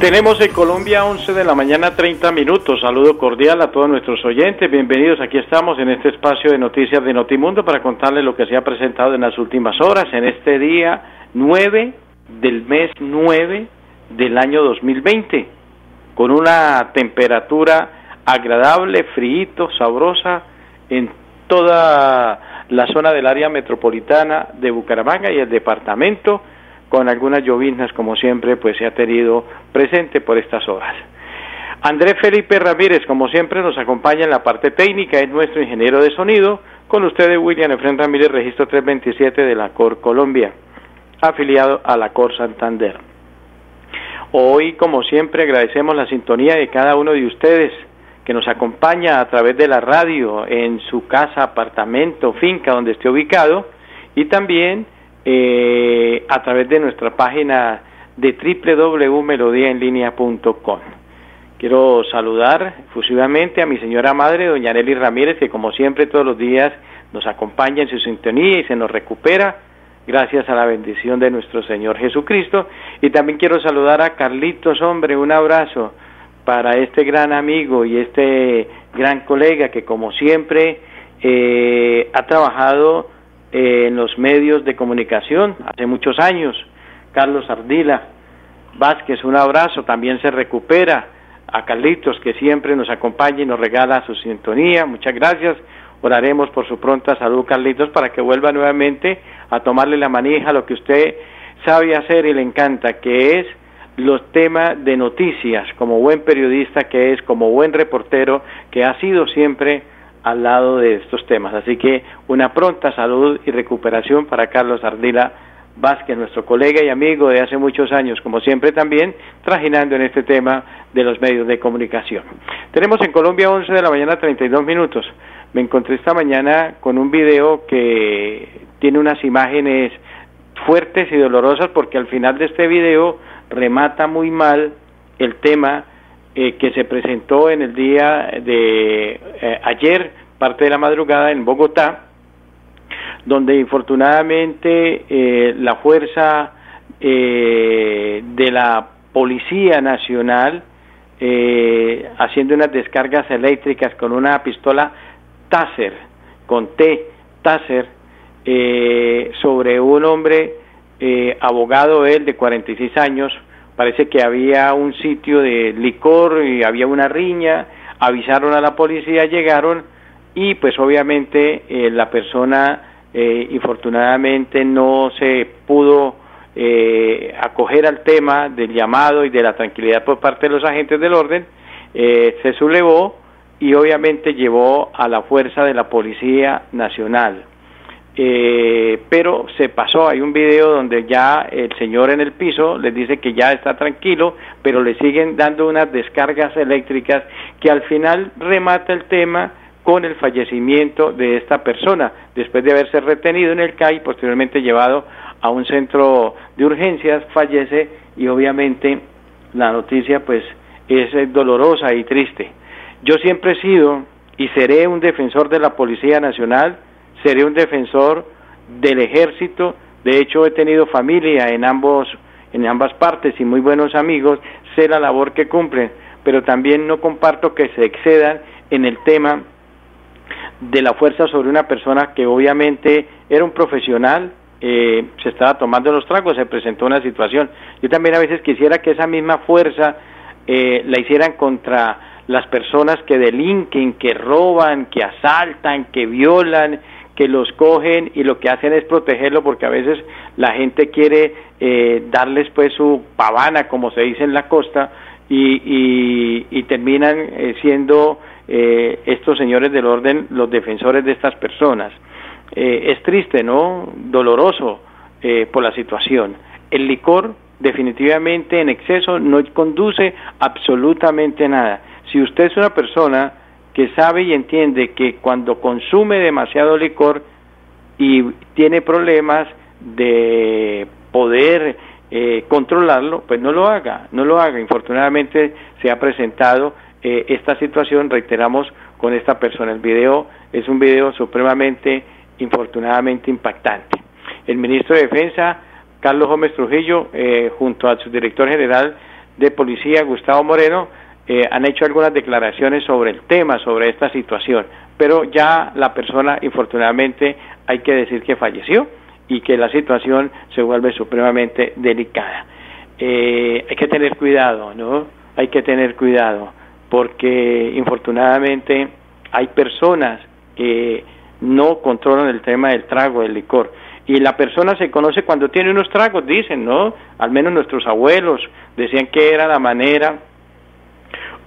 Tenemos en Colombia 11 de la mañana 30 minutos. Saludo cordial a todos nuestros oyentes. Bienvenidos. Aquí estamos en este espacio de noticias de Notimundo para contarles lo que se ha presentado en las últimas horas en este día 9 del mes 9 del año 2020 con una temperatura agradable, frío, sabrosa en toda la zona del área metropolitana de Bucaramanga y el departamento con algunas lloviznas como siempre pues se ha tenido presente por estas horas. Andrés Felipe Ramírez, como siempre, nos acompaña en la parte técnica, es nuestro ingeniero de sonido. Con ustedes, William Efren Ramírez, registro 327 de la COR Colombia, afiliado a la COR Santander. Hoy, como siempre, agradecemos la sintonía de cada uno de ustedes que nos acompaña a través de la radio en su casa, apartamento, finca, donde esté ubicado, y también eh, a través de nuestra página de www.melodiaenlinea.com. Quiero saludar efusivamente a mi señora madre, doña Nelly Ramírez, que como siempre todos los días nos acompaña en su sintonía y se nos recupera gracias a la bendición de nuestro Señor Jesucristo. Y también quiero saludar a Carlitos, hombre, un abrazo para este gran amigo y este gran colega que como siempre eh, ha trabajado eh, en los medios de comunicación hace muchos años. Carlos Ardila Vázquez, un abrazo, también se recupera. A Carlitos, que siempre nos acompaña y nos regala su sintonía, muchas gracias. Oraremos por su pronta salud, Carlitos, para que vuelva nuevamente a tomarle la manija, lo que usted sabe hacer y le encanta, que es los temas de noticias, como buen periodista que es, como buen reportero, que ha sido siempre al lado de estos temas. Así que una pronta salud y recuperación para Carlos Ardila Vázquez, nuestro colega y amigo de hace muchos años, como siempre también trajinando en este tema de los medios de comunicación. Tenemos en Colombia 11 de la mañana 32 minutos. Me encontré esta mañana con un video que tiene unas imágenes fuertes y dolorosas porque al final de este video remata muy mal el tema eh, que se presentó en el día de eh, ayer, parte de la madrugada en Bogotá, donde infortunadamente eh, la fuerza de la Policía Nacional, haciendo unas descargas eléctricas con una pistola Taser, con T, Taser, sobre un hombre, abogado él de 46 años, parece que había un sitio de licor y había una riña, avisaron a la policía, llegaron y pues obviamente eh, la persona eh, infortunadamente no se pudo eh, acoger al tema del llamado y de la tranquilidad por parte de los agentes del orden, se sublevó y obviamente llevó a la fuerza de la Policía Nacional. Eh, pero se pasó, hay un video donde ya el señor en el piso les dice que ya está tranquilo, pero le siguen dando unas descargas eléctricas que al final remata el tema con el fallecimiento de esta persona, después de haberse retenido en el CAI y posteriormente llevado a un centro de urgencias, fallece y obviamente la noticia pues es dolorosa y triste. Yo siempre he sido y seré un defensor de la Policía Nacional, seré un defensor del ejército. De hecho, he tenido familia en ambos en ambas partes y muy buenos amigos, sé la labor que cumplen, pero también no comparto que se excedan en el tema de la fuerza sobre una persona que obviamente era un profesional, eh, se estaba tomando los tragos, se presentó una situación. Yo también a veces quisiera que esa misma fuerza eh, la hicieran contra las personas que delinquen, que roban, que asaltan, que violan, que los cogen y lo que hacen es protegerlo porque a veces la gente quiere eh, darles pues su pavana, como se dice en la costa, y, y, terminan eh, siendo eh, estos señores del orden los defensores de estas personas. es triste, ¿no? Doloroso por la situación. El licor definitivamente en exceso no conduce absolutamente nada. Si usted es una persona que sabe y entiende que cuando consume demasiado licor y tiene problemas de poder eh, controlarlo, pues no lo haga, no lo haga. Infortunadamente se ha presentado eh, esta situación, reiteramos, con esta persona. El video es un video supremamente, infortunadamente impactante. El ministro de Defensa, Carlos Gómez Trujillo, eh, junto a su director general de Policía, Gustavo Moreno, eh, han hecho algunas declaraciones sobre el tema, sobre esta situación, pero ya la persona, infortunadamente, hay que decir que falleció y que la situación se vuelve supremamente delicada. hay que tener cuidado, ¿no? Hay que tener cuidado porque infortunadamente hay personas que no controlan el tema del trago, del licor. Y la persona se conoce cuando tiene unos tragos, dicen, ¿no? Al menos nuestros abuelos decían que era la manera,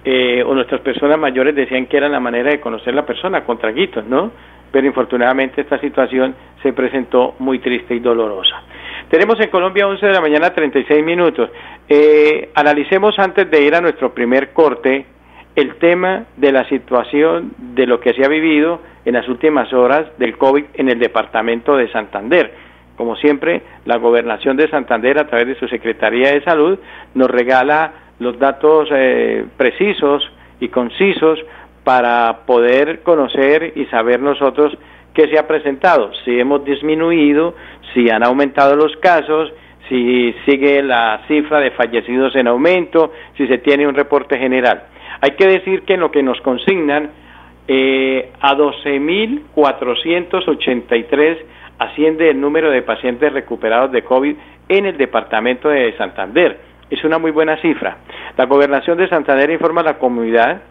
eh, o nuestras personas mayores decían que era la manera de conocer la persona, con traguitos, ¿no? Pero infortunadamente esta situación se presentó muy triste y dolorosa. Tenemos en Colombia 11 de la mañana 36 minutos. Eh, analicemos antes de ir a nuestro primer corte el tema de la situación de lo que se ha vivido en las últimas horas del COVID en el departamento de Santander. Como siempre, la gobernación de Santander, a través de su Secretaría de Salud, nos regala los datos eh, precisos y concisos para poder conocer y saber nosotros qué se ha presentado, si hemos disminuido, si han aumentado los casos, si sigue la cifra de fallecidos en aumento, si se tiene un reporte general. Hay que decir que en lo que nos consignan eh, a 12.483 asciende el número de pacientes recuperados de COVID en el departamento de Santander. Es una muy buena cifra. La gobernación de Santander informa a la comunidad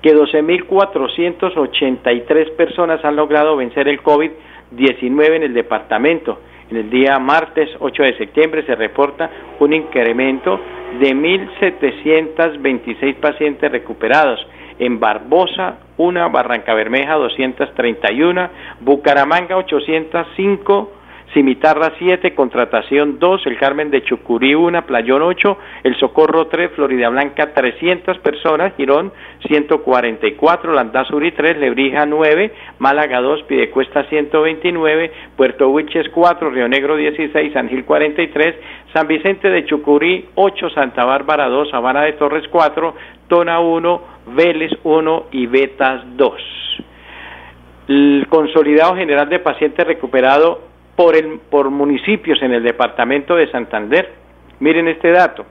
que 12.483 personas han logrado vencer el COVID-19 en el departamento. En el día martes 8 de septiembre se reporta un incremento de 1.726 pacientes recuperados. En Barbosa, una, Barranca Bermeja, 231, Bucaramanga, 805, Cimitarra 7, Contratación 2, El Carmen de Chucurí 1, Playón 8, El Socorro 3, Florida Blanca 300 personas, Girón 144, Landazuri 3, Lebrija 9, Málaga 2, Pidecuesta 129, Puerto Huiches 4, Río Negro 16, San Gil 43, San Vicente de Chucurí 8, Santa Bárbara 2, Habana de Torres 4, Tona 1, Vélez 1 y Betas 2. El consolidado general de pacientes recuperados por, el, por municipios en el departamento de Santander. Miren este dato.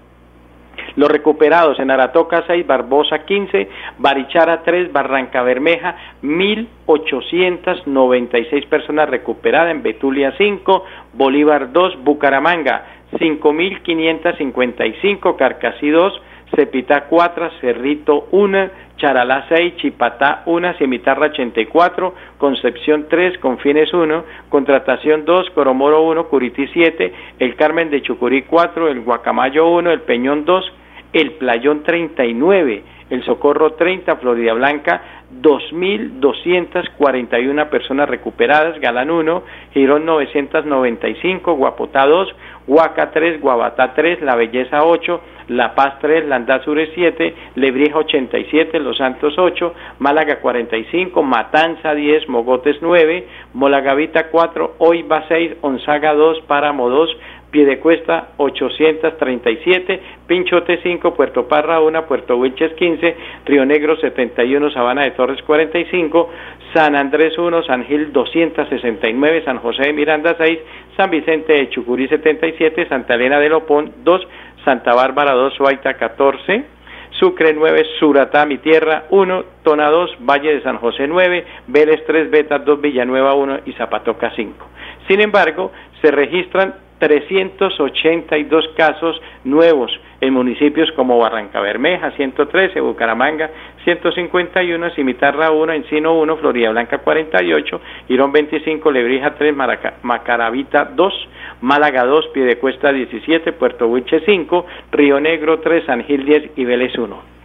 Los recuperados en Aratoca 6, Barbosa 15, Barichara 3, Barranca Bermeja 1.896 personas recuperadas, en Betulia 5, Bolívar 2, Bucaramanga 5.555, Carcasí 2, Cepita 4, Cerrito 1, Charalá 6, Chipatá 1, Cimitarra 84, Concepción 3, Confines 1, Contratación 2, Coromoro 1, Curití 7, El Carmen de Chucurí 4, El Guacamayo 1, El Peñón 2, El Playón 39, El Socorro 30, Florida Blanca 2.241 personas recuperadas, Galán 1, Girón 995, Guapotá 2, Huaca 3, Guabatá 3, La Belleza 8, La Paz 3, Landazure 7, Lebrija 87, Los Santos 8, Málaga 45, Matanza 10, Mogotes 9, Molagavita 4, Oiba 6, Onzaga 2, Páramo 2, Piedecuesta 837, Pinchote 5, Puerto Parra 1, Puerto Wilches 15, Río Negro 71, Sabana de Torres 45, San Andrés 1, San Gil 269, San José de Miranda 6, San Vicente de Chucurí 77, Santa Elena de Lopón 2, Santa Bárbara 2, Suaita 14, Sucre 9, Suratá, mi tierra 1, Tona 2, Valle de San José 9, Vélez 3, Betas 2, Villanueva 1 y Zapatoca 5. Sin embargo, se registran 382 casos nuevos en municipios como Barranca Bermeja, 113, Bucaramanga, 151, Cimitarra 1, Encino 1, Florida Blanca 48, Irón 25, Lebrija 3, Macaravita 2, Málaga 2, Piedecuesta 17, Puerto Huiche 5, Río Negro 3, San Gil 10 y Vélez 1.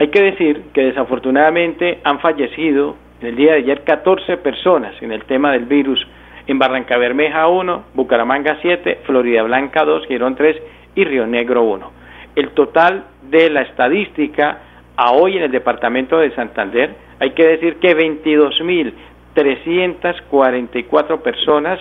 Hay que decir que desafortunadamente han fallecido en el día de ayer 14 personas en el tema del virus en Barranca Bermeja 1, Bucaramanga 7, Florida Blanca 2, Girón 3 y Río Negro 1. El total de la estadística a hoy en el departamento de Santander, hay que decir que 22.344 personas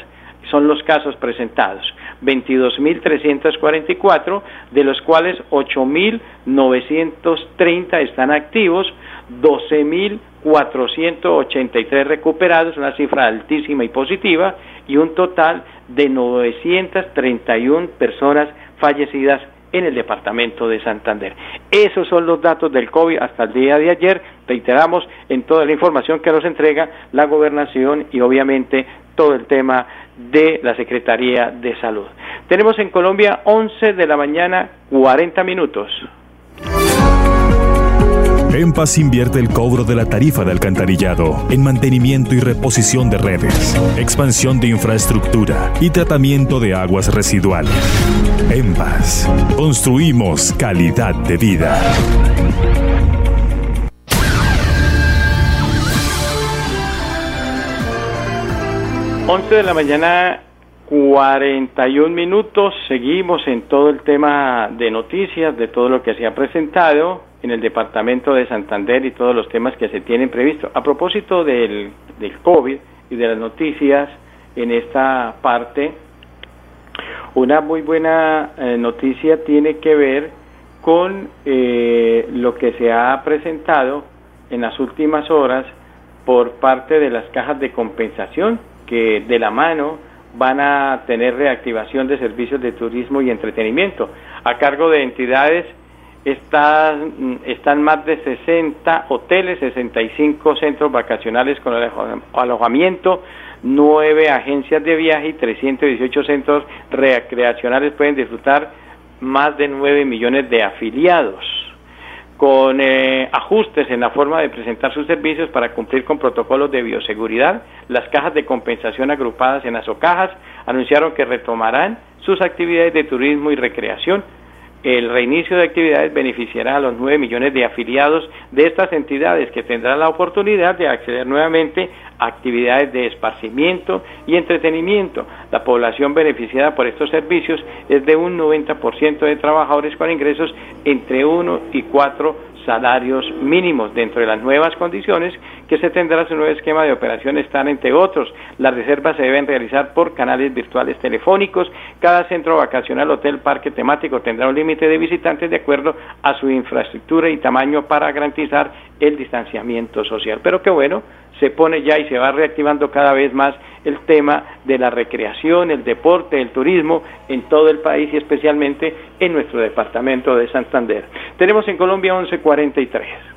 son los casos presentados. 22.344, de los cuales 8.930 están activos, 12.483 recuperados, una cifra altísima y positiva, y un total de 931 personas fallecidas en el departamento de Santander. Esos son los datos del COVID hasta el día de ayer, reiteramos, en toda la información que nos entrega la gobernación y obviamente todo el tema de la Secretaría de Salud. Tenemos en Colombia 11 de la mañana 40 minutos. En Paz invierte el cobro de la tarifa de alcantarillado en mantenimiento y reposición de redes, expansión de infraestructura y tratamiento de aguas residuales. En Paz, construimos calidad de vida. 11 de la mañana, 41 minutos. Seguimos en todo el tema de noticias, de todo lo que se ha presentado en el departamento de Santander y todos los temas que se tienen previstos. A propósito del, del COVID y de las noticias en esta parte, una muy buena eh, noticia tiene que ver con eh, lo que se ha presentado en las últimas horas por parte de las cajas de compensación que de la mano van a tener reactivación de servicios de turismo y entretenimiento. A cargo de entidades están, están más de 60 hoteles, 65 centros vacacionales con alojamiento, 9 agencias de viaje y 318 centros recreacionales pueden disfrutar más de 9 millones de afiliados con eh, ajustes en la forma de presentar sus servicios para cumplir con protocolos de bioseguridad. Las cajas de compensación agrupadas en asocajas anunciaron que retomarán sus actividades de turismo y recreación. El reinicio de actividades beneficiará a los 9 millones de afiliados de estas entidades que tendrán la oportunidad de acceder nuevamente a actividades de esparcimiento y entretenimiento. La población beneficiada por estos servicios es de un 90% de trabajadores con ingresos entre 1 y 4 salarios mínimos dentro de las nuevas condiciones que se tendrá su nuevo esquema de operación están entre otros. Las reservas se deben realizar por canales virtuales telefónicos. Cada centro vacacional hotel parque temático tendrá un límite de visitantes de acuerdo a su infraestructura y tamaño para garantizar el distanciamiento social pero qué bueno se pone ya y se va reactivando cada vez más el tema de la recreación, el deporte, el turismo en todo el país y especialmente en nuestro departamento de Santander. Tenemos en Colombia 1143.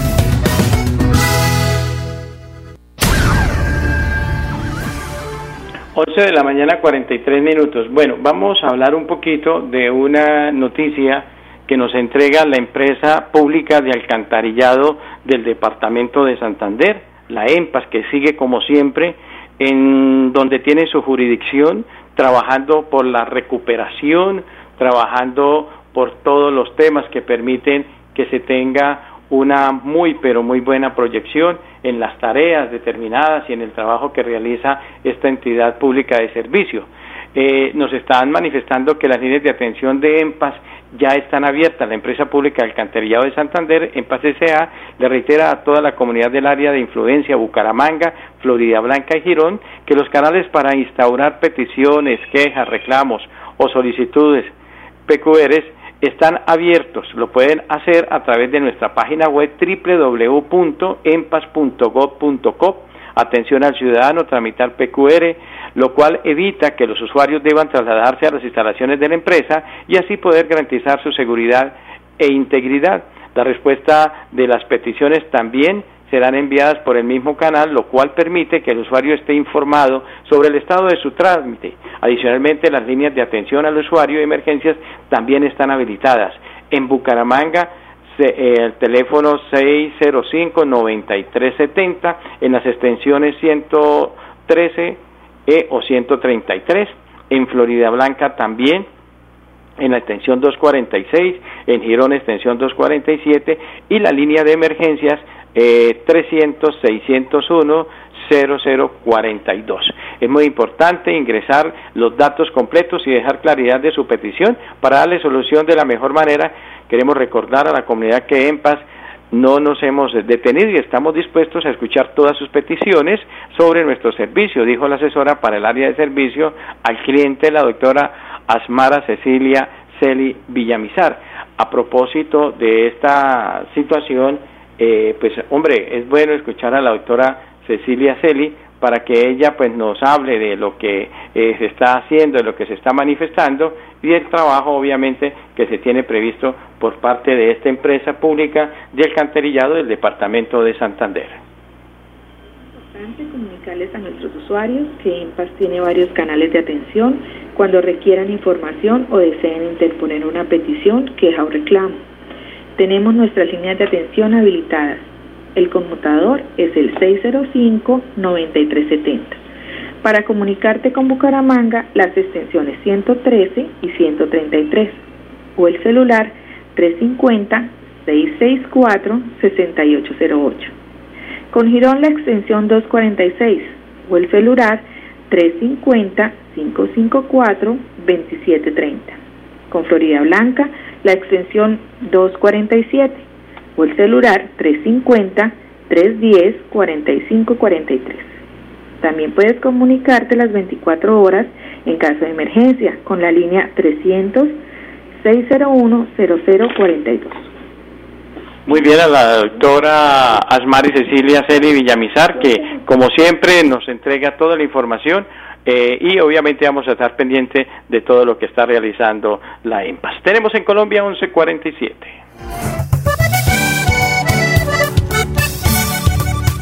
11 de la mañana 43 minutos. Bueno, vamos a hablar un poquito de una noticia que nos entrega la empresa pública de alcantarillado del departamento de Santander, la EMPAS, que sigue como siempre en donde tiene su jurisdicción, trabajando por la recuperación, trabajando por todos los temas que permiten que se tenga una muy pero muy buena proyección en las tareas determinadas y en el trabajo que realiza esta entidad pública de servicio. Eh, nos están manifestando que las líneas de atención de EMPAS ya están abiertas. La empresa pública Alcantarillado de Santander, EMPAS S.A., le reitera a toda la comunidad del área de influencia Bucaramanga, Florida Blanca y Girón que los canales para instaurar peticiones, quejas, reclamos o solicitudes PQRs están abiertos. Lo pueden hacer a través de nuestra página web www.empas.gov.co. Atención al ciudadano, tramitar PQR, lo cual evita que los usuarios deban trasladarse a las instalaciones de la empresa y así poder garantizar su seguridad e integridad. La respuesta de las peticiones también serán enviadas por el mismo canal, lo cual permite que el usuario esté informado sobre el estado de su trámite. Adicionalmente, las líneas de atención al usuario de emergencias también están habilitadas. En Bucaramanga, eh, el teléfono 605-9370, en las extensiones 113 e o 133. En Florida Blanca también en la extensión 246, en Girón extensión 247 y la línea de emergencias eh, 300 601 0042. Es muy importante ingresar los datos completos y dejar claridad de su petición para darle solución de la mejor manera. Queremos recordar a la comunidad que en paz no nos hemos detenido y estamos dispuestos a escuchar todas sus peticiones sobre nuestro servicio, dijo la asesora para el área de servicio al cliente, la doctora Asmara Cecilia Celi Villamizar. A propósito de esta situación, eh, pues hombre, es bueno escuchar a la doctora Cecilia Celi para que ella pues nos hable de lo que eh, se está haciendo, de lo que se está manifestando y del trabajo obviamente que se tiene previsto por parte de esta empresa pública de alcantarillado del departamento de Santander. Es importante comunicarles a nuestros usuarios que EMPAS tiene varios canales de atención cuando requieran información o deseen interponer una petición, queja o reclamo. Tenemos nuestras líneas de atención habilitadas el conmutador es el 605-9370. Para comunicarte con Bucaramanga, las extensiones 113 y 133 o el celular 350-664-6808. Con Girón la extensión 246 o el celular 350-554-2730. Con Florida Blanca la extensión 247 o el celular 350-310-4543. También puedes comunicarte las 24 horas en caso de emergencia con la línea 300-601-0042. Muy bien, a la doctora Asmari Cecilia Celi Villamizar, que como siempre nos entrega toda la información eh, y obviamente vamos a estar pendiente de todo lo que está realizando la EMPAS. Tenemos en Colombia 1147.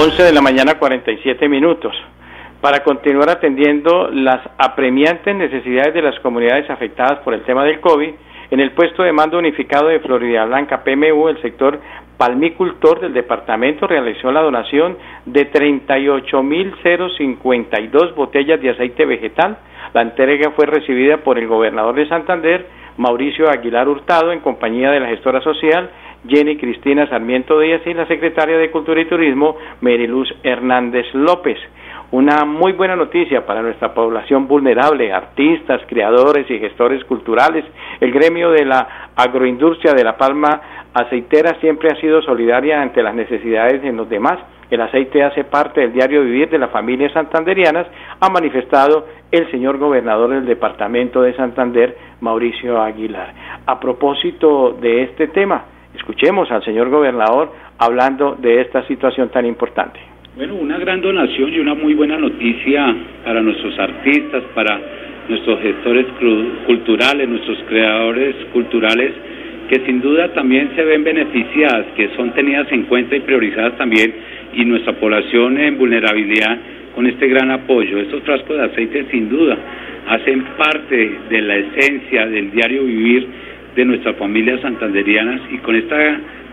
11 de la mañana 47 minutos para continuar atendiendo las apremiantes necesidades de las comunidades afectadas por el tema del COVID. En el puesto de mando unificado de Florida Blanca, PMU, el sector palmicultor del departamento realizó la donación de 38.052 botellas de aceite vegetal. La entrega fue recibida por el gobernador de Santander, Mauricio Aguilar Hurtado, en compañía de la gestora social Jenny Cristina Sarmiento Díaz y la secretaria de Cultura y Turismo, Meriluz Hernández López. Una muy buena noticia para nuestra población vulnerable, artistas, creadores y gestores culturales. El gremio de la agroindustria de La Palma aceitera siempre ha sido solidaria ante las necesidades de los demás. El aceite hace parte del diario vivir de las familias santanderianas, ha manifestado el señor gobernador del departamento de Santander, Mauricio Aguilar. A propósito de este tema, Escuchemos al señor gobernador hablando de esta situación tan importante. Bueno, una gran donación y una muy buena noticia para nuestros artistas, para nuestros gestores culturales, nuestros creadores culturales, que sin duda también se ven beneficiadas, que son tenidas en cuenta y priorizadas también, y nuestra población en vulnerabilidad con este gran apoyo. Estos frascos de aceite sin duda hacen parte de la esencia del diario vivir de nuestras familias santanderianas y con esta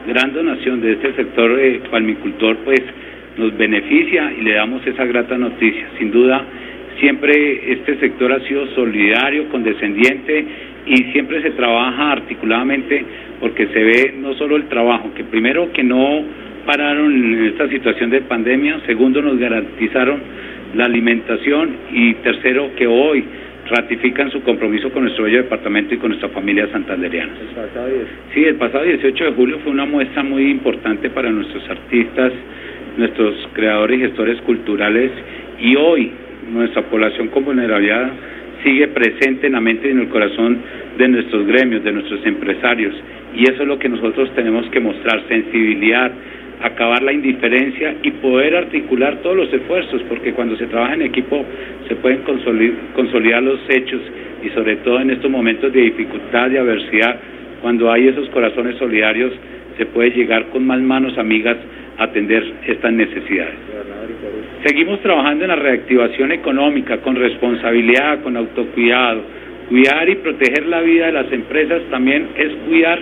gran donación de este sector eh, palmicultor pues nos beneficia y le damos esa grata noticia. Sin duda, siempre este sector ha sido solidario, condescendiente y siempre se trabaja articuladamente porque se ve no solo el trabajo, que primero que no pararon en esta situación de pandemia, segundo nos garantizaron la alimentación y tercero que hoy ratifican su compromiso con nuestro bello departamento y con nuestra familia santanderiana. Sí, el pasado 18 de julio fue una muestra muy importante para nuestros artistas nuestros creadores y gestores culturales y hoy nuestra población con vulnerabilidad sigue presente en la mente y en el corazón de nuestros gremios, de nuestros empresarios. Y eso es lo que nosotros tenemos que mostrar, sensibilidad, acabar la indiferencia y poder articular todos los esfuerzos, porque cuando se trabaja en equipo se pueden consolidar los hechos y sobre todo en estos momentos de dificultad, de adversidad, cuando hay esos corazones solidarios, se puede llegar con más manos amigas a atender estas necesidades. Seguimos trabajando en la reactivación económica con responsabilidad, con autocuidado. Cuidar y proteger la vida de las empresas también es cuidar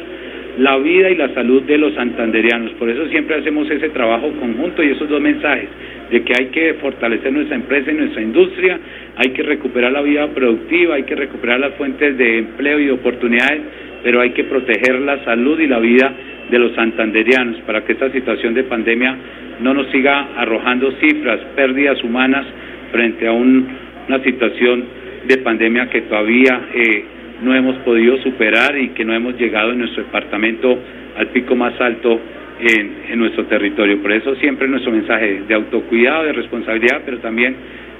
la vida y la salud de los santanderianos. Por eso siempre hacemos ese trabajo conjunto y esos dos mensajes, de que hay que fortalecer nuestra empresa y nuestra industria, hay que recuperar la vida productiva, hay que recuperar las fuentes de empleo y de oportunidades, pero hay que proteger la salud y la vida de los santanderianos para que esta situación de pandemia no nos siga arrojando cifras, pérdidas humanas frente a una situación de pandemia que todavía eh, no hemos podido superar y que no hemos llegado en nuestro departamento al pico más alto en, nuestro territorio. Por eso siempre nuestro mensaje de autocuidado, de responsabilidad, pero también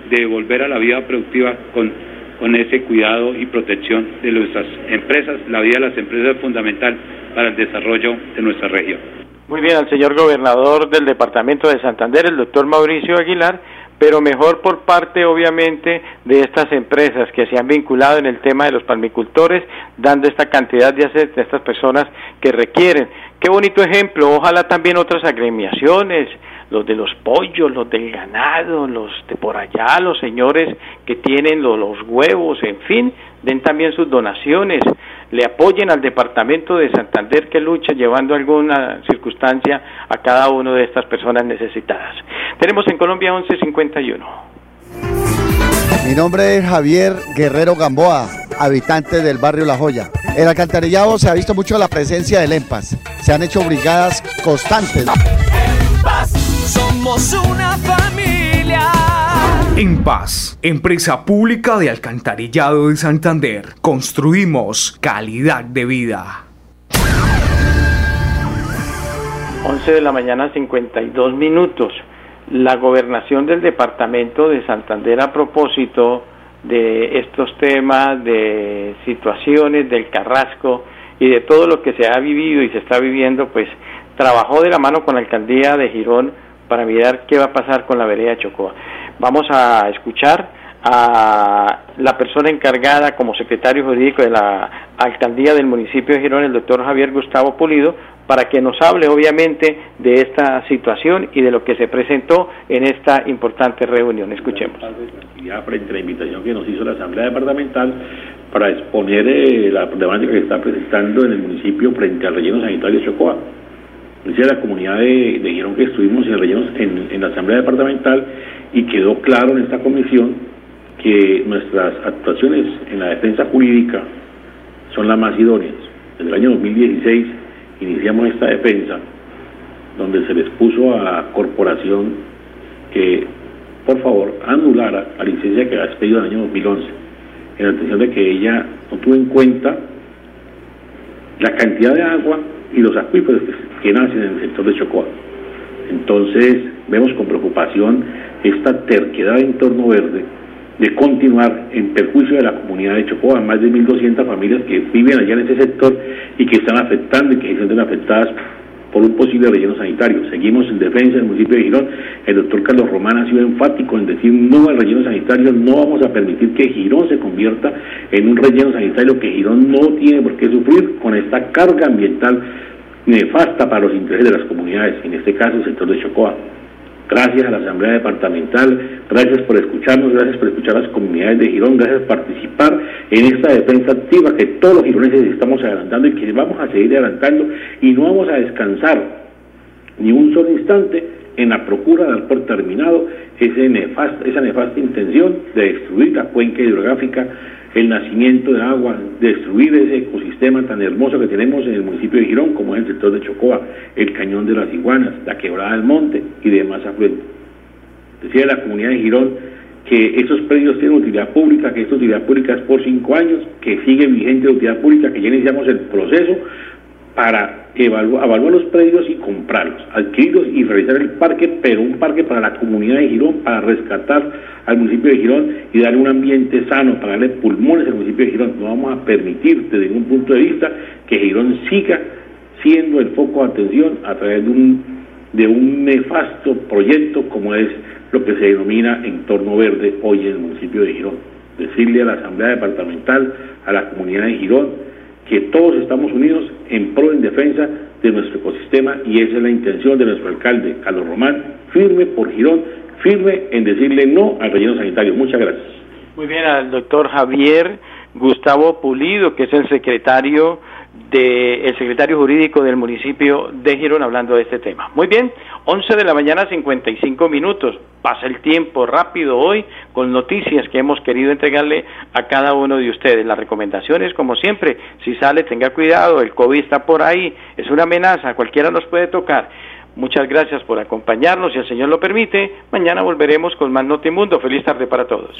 de volver a la vida productiva con, ese cuidado y protección de nuestras empresas. La vida de las empresas es fundamental para el desarrollo de nuestra región. Muy bien, al señor gobernador del departamento de Santander, el doctor Mauricio Aguilar, pero mejor por parte obviamente de estas empresas que se han vinculado en el tema de los palmicultores, dando esta cantidad de de estas personas que requieren. Qué bonito ejemplo, ojalá también otras agremiaciones, los de los pollos, los del ganado, los de por allá, los señores que tienen los, huevos, en fin, den también sus donaciones, le apoyen al departamento de Santander que lucha llevando alguna circunstancia a cada una de estas personas necesitadas. Tenemos en Colombia 1151. Mi nombre es Javier Guerrero Gamboa, habitante del barrio La Joya. En Alcantarillado se ha visto mucho la presencia del EMPAS. Se han hecho brigadas constantes. somos una familia. En Paz, empresa pública de alcantarillado de Santander. Construimos calidad de vida. 11 de la mañana 52 minutos. La gobernación del departamento de Santander a propósito de estos temas, de situaciones del Carrasco y de todo lo que se ha vivido y se está viviendo, pues trabajó de la mano con la alcaldía de Girón para mirar qué va a pasar con la vereda Chocoa. Vamos a escuchar a la persona encargada como secretario jurídico de la alcaldía del municipio de Girón, el doctor Javier Gustavo Pulido, para que nos hable obviamente de esta situación y de lo que se presentó en esta importante reunión. Escuchemos. Ya frente a la invitación que nos hizo la Asamblea Departamental para exponer eh, la problemática que está presentando en el municipio frente al relleno sanitario de Chocoa. Decía la comunidad de, de Girón que estuvimos en, rellenos, en, en la Asamblea Departamental y quedó claro en esta comisión que nuestras actuaciones en la defensa jurídica son las más idóneas. Desde el año 2016 iniciamos esta defensa donde se les puso a la corporación que por favor anulara la licencia que había expedido en el año 2011 en atención de que ella no tuvo en cuenta la cantidad de agua y los acuíferos que nacen en el sector de Chocoa. Entonces vemos con preocupación esta terquedad en torno verde de continuar en perjuicio de la comunidad de Chocoa, más de 1.200 familias que viven allá en ese sector y que están afectando y que se sienten afectadas por un posible relleno sanitario. Seguimos en defensa del municipio de Girón. El doctor Carlos Román ha sido enfático en decir no al relleno sanitario, no vamos a permitir que Girón se convierta en un relleno sanitario que Girón no tiene por qué sufrir con esta carga ambiental nefasta para los intereses de las comunidades, en este caso el sector de Chocoa. Gracias a la Asamblea Departamental, gracias por escucharnos, gracias por escuchar a las comunidades de Girón, gracias por participar en esta defensa activa que todos los gironeses estamos adelantando y que vamos a seguir adelantando y no vamos a descansar ni un solo instante en la procura de dar por terminado ese nefasta, esa nefasta intención de destruir la cuenca hidrográfica el nacimiento de agua, destruir ese ecosistema tan hermoso que tenemos en el municipio de Girón, como es el sector de Chocoa, el cañón de las iguanas, la quebrada del monte y demás afluentes. Decía la comunidad de Girón que esos predios tienen utilidad pública, que esta utilidad pública es por cinco años, que sigue vigente la utilidad pública, que ya iniciamos el proceso para evaluar, evaluar los predios y comprarlos, adquirirlos y realizar el parque, pero un parque para la comunidad de Girón, para rescatar al municipio de Girón y darle un ambiente sano, para darle pulmones al municipio de Girón. No vamos a permitir desde ningún punto de vista que Girón siga siendo el foco de atención a través de un, de un nefasto proyecto como es lo que se denomina entorno verde hoy en el municipio de Girón. Decirle a la Asamblea Departamental, a la comunidad de Girón, que todos estamos unidos en pro en defensa de nuestro ecosistema y esa es la intención de nuestro alcalde, Carlos Román, firme por Girón, firme en decirle no al relleno sanitario. Muchas gracias. Muy bien, al doctor Javier Gustavo Pulido, que es el secretario de el secretario jurídico del municipio de Girón hablando de este tema. Muy bien, 11 de la mañana 55 minutos. Pasa el tiempo rápido hoy con noticias que hemos querido entregarle a cada uno de ustedes. Las recomendaciones, como siempre, si sale tenga cuidado, el COVID está por ahí, es una amenaza, cualquiera nos puede tocar. Muchas gracias por acompañarnos, si el Señor lo permite, mañana volveremos con más Notimundo. Feliz tarde para todos.